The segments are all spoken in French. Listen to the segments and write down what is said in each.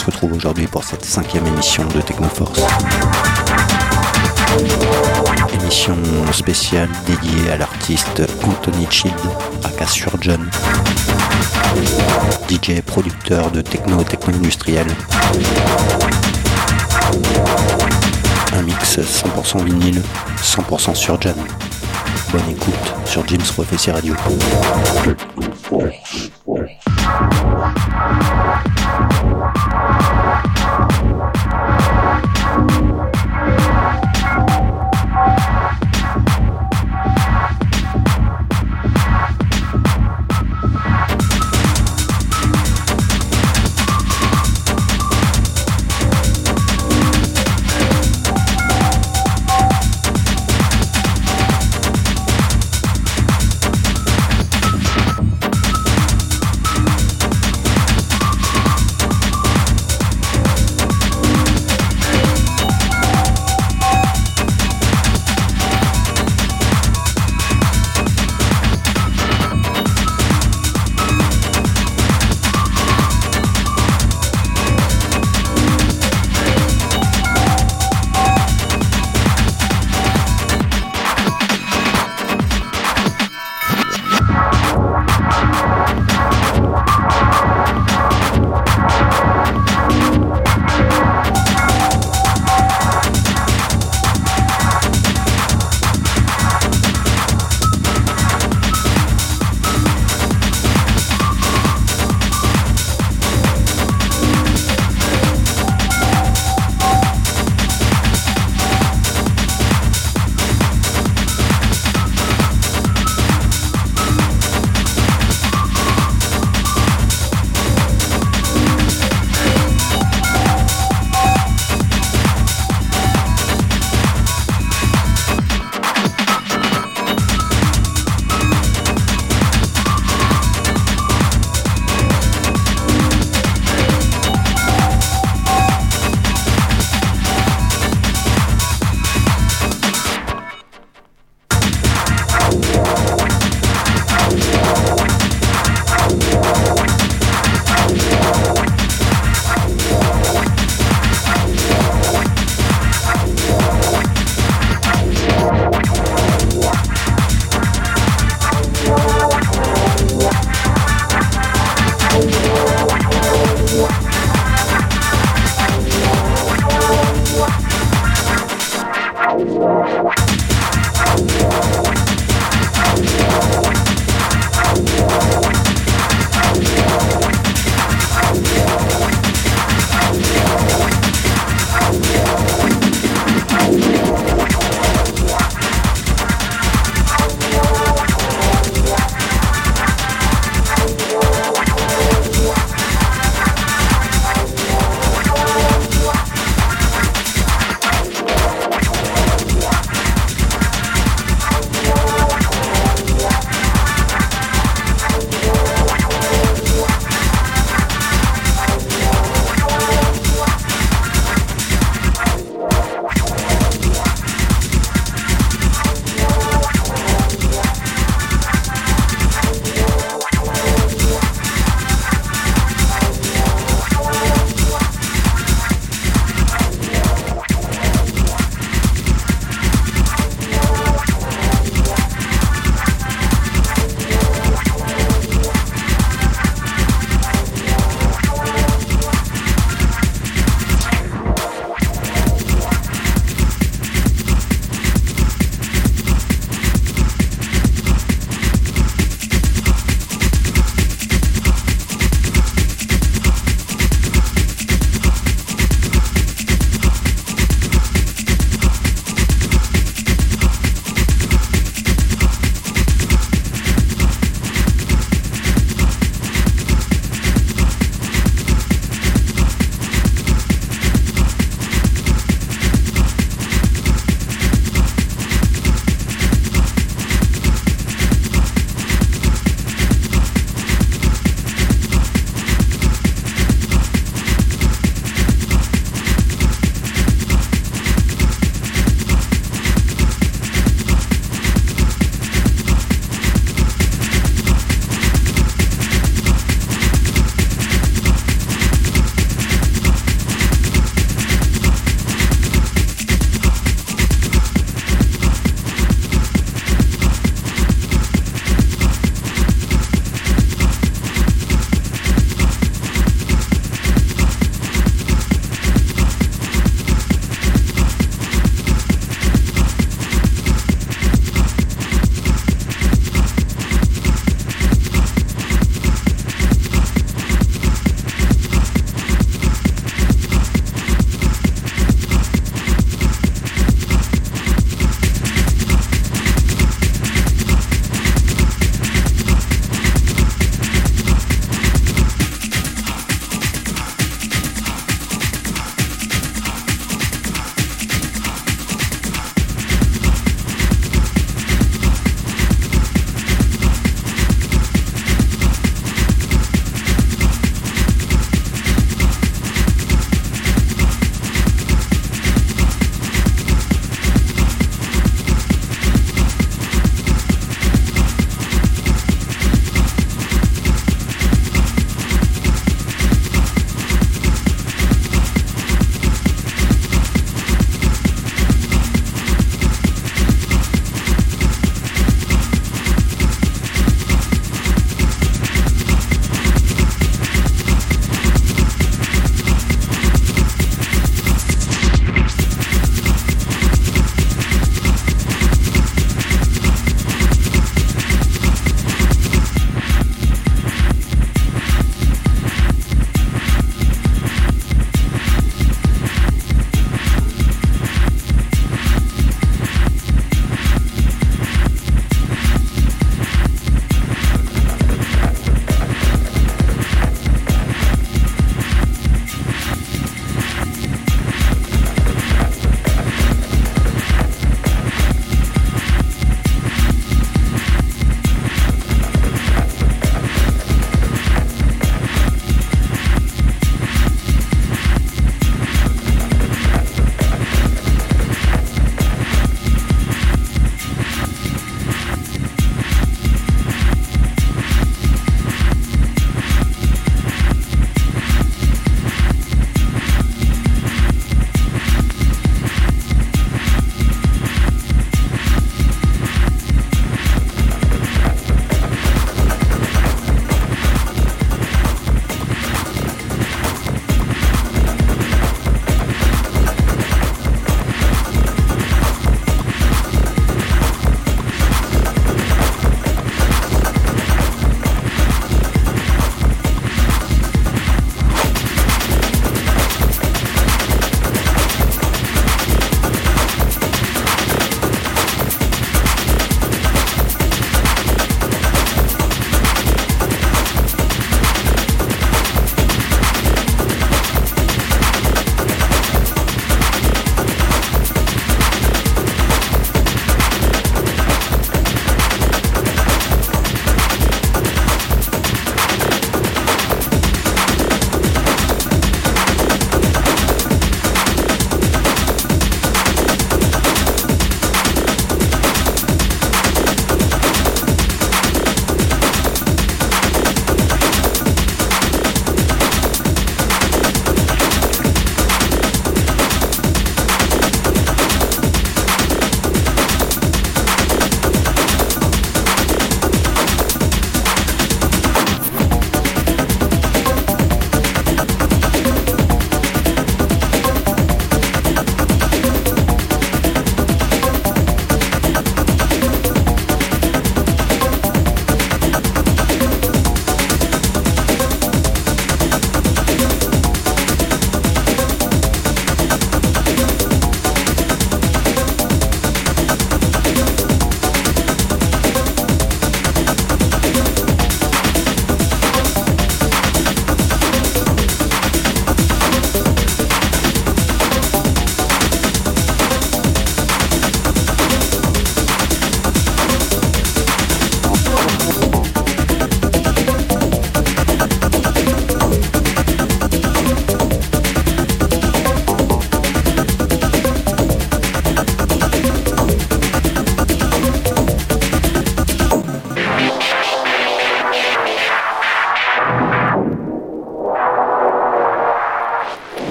Se retrouve aujourd'hui pour cette cinquième émission de Technoforce. Émission spéciale dédiée à l'artiste Anthony Child, aka Surgeon, DJ et producteur de techno techno-industriel. Un mix 100% vinyle, 100% Surgeon. Bonne écoute sur James Prophecy Radio.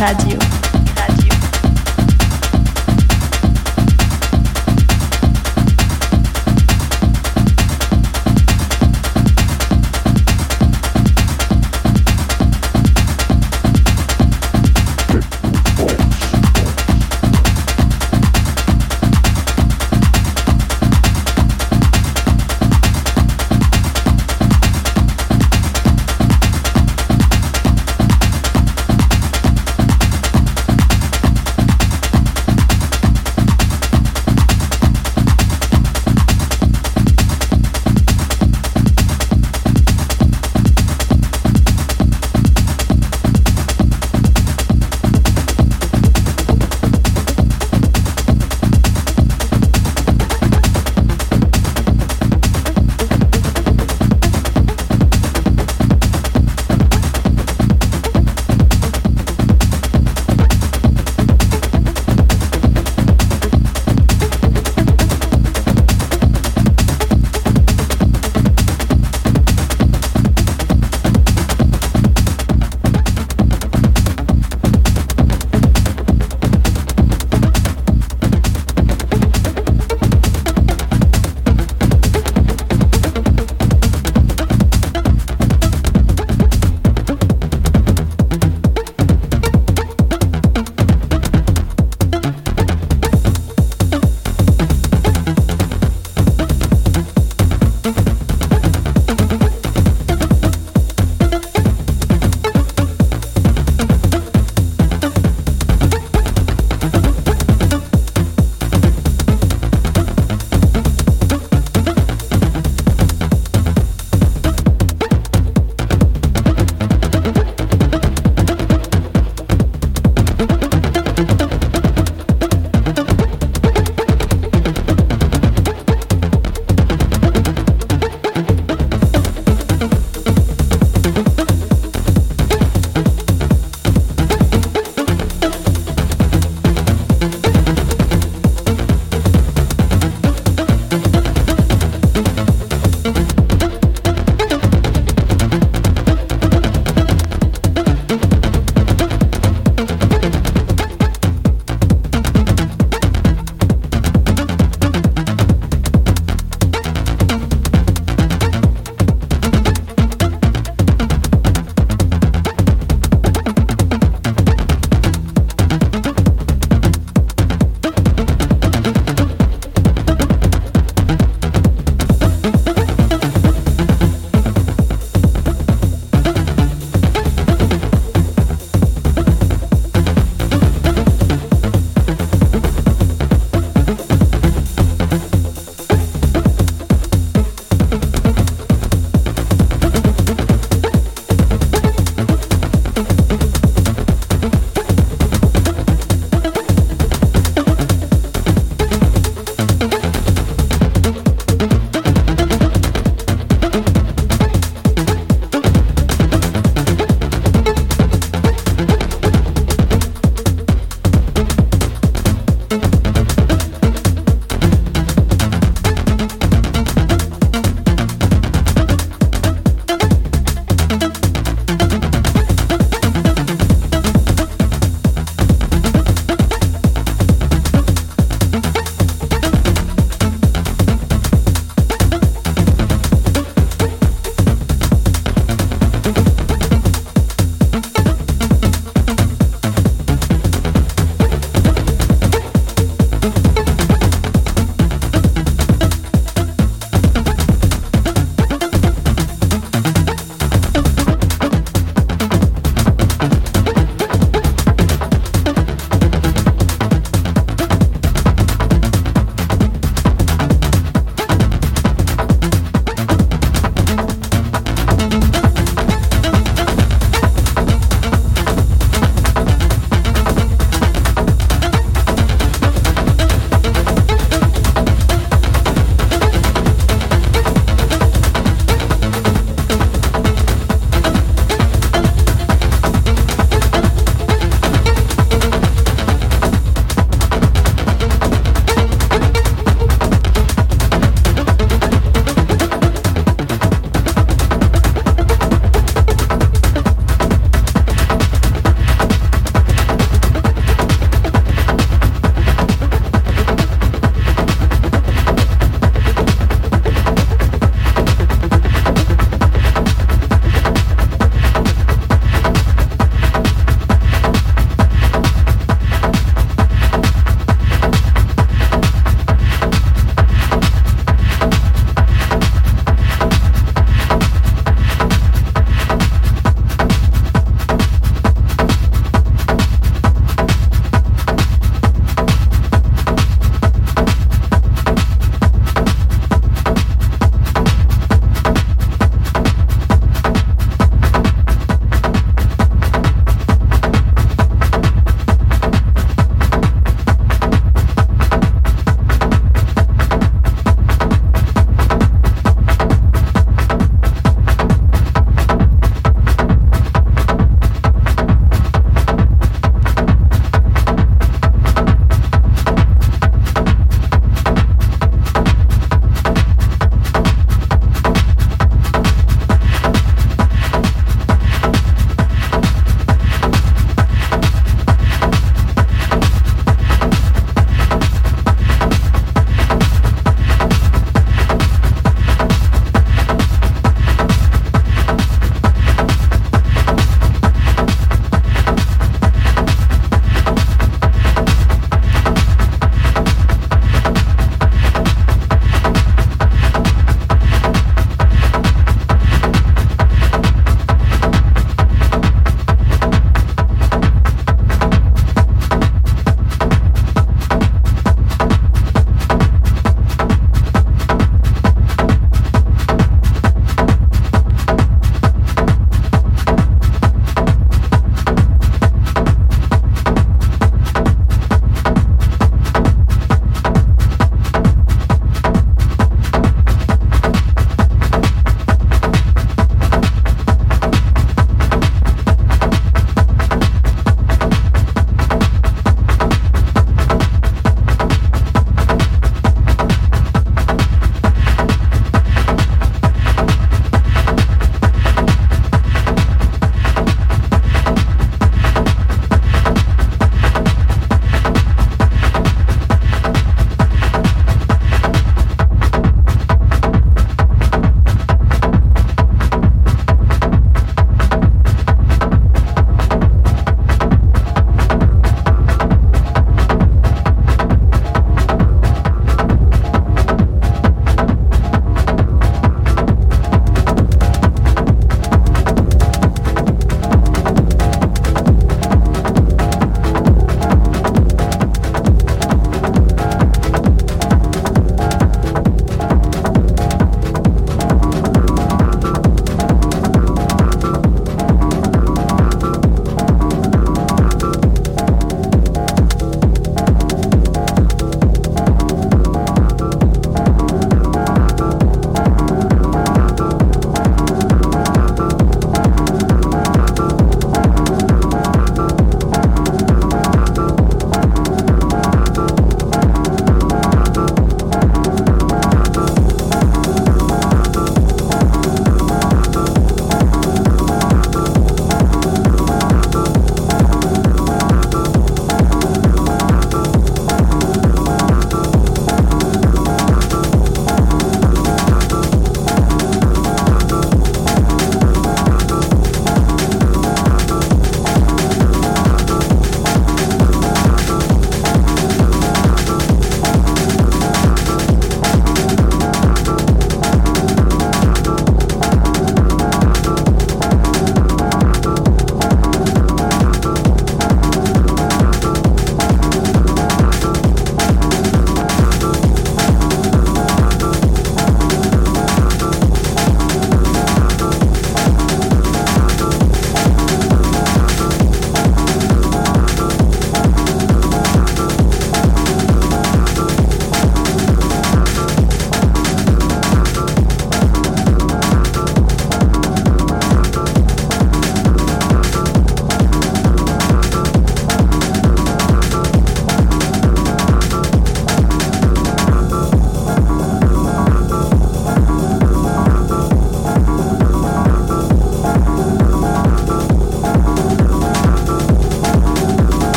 Radio.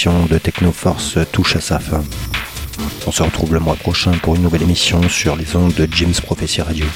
Émission de Technoforce touche à sa fin. On se retrouve le mois prochain pour une nouvelle émission sur les ondes de James Prophecy Radio.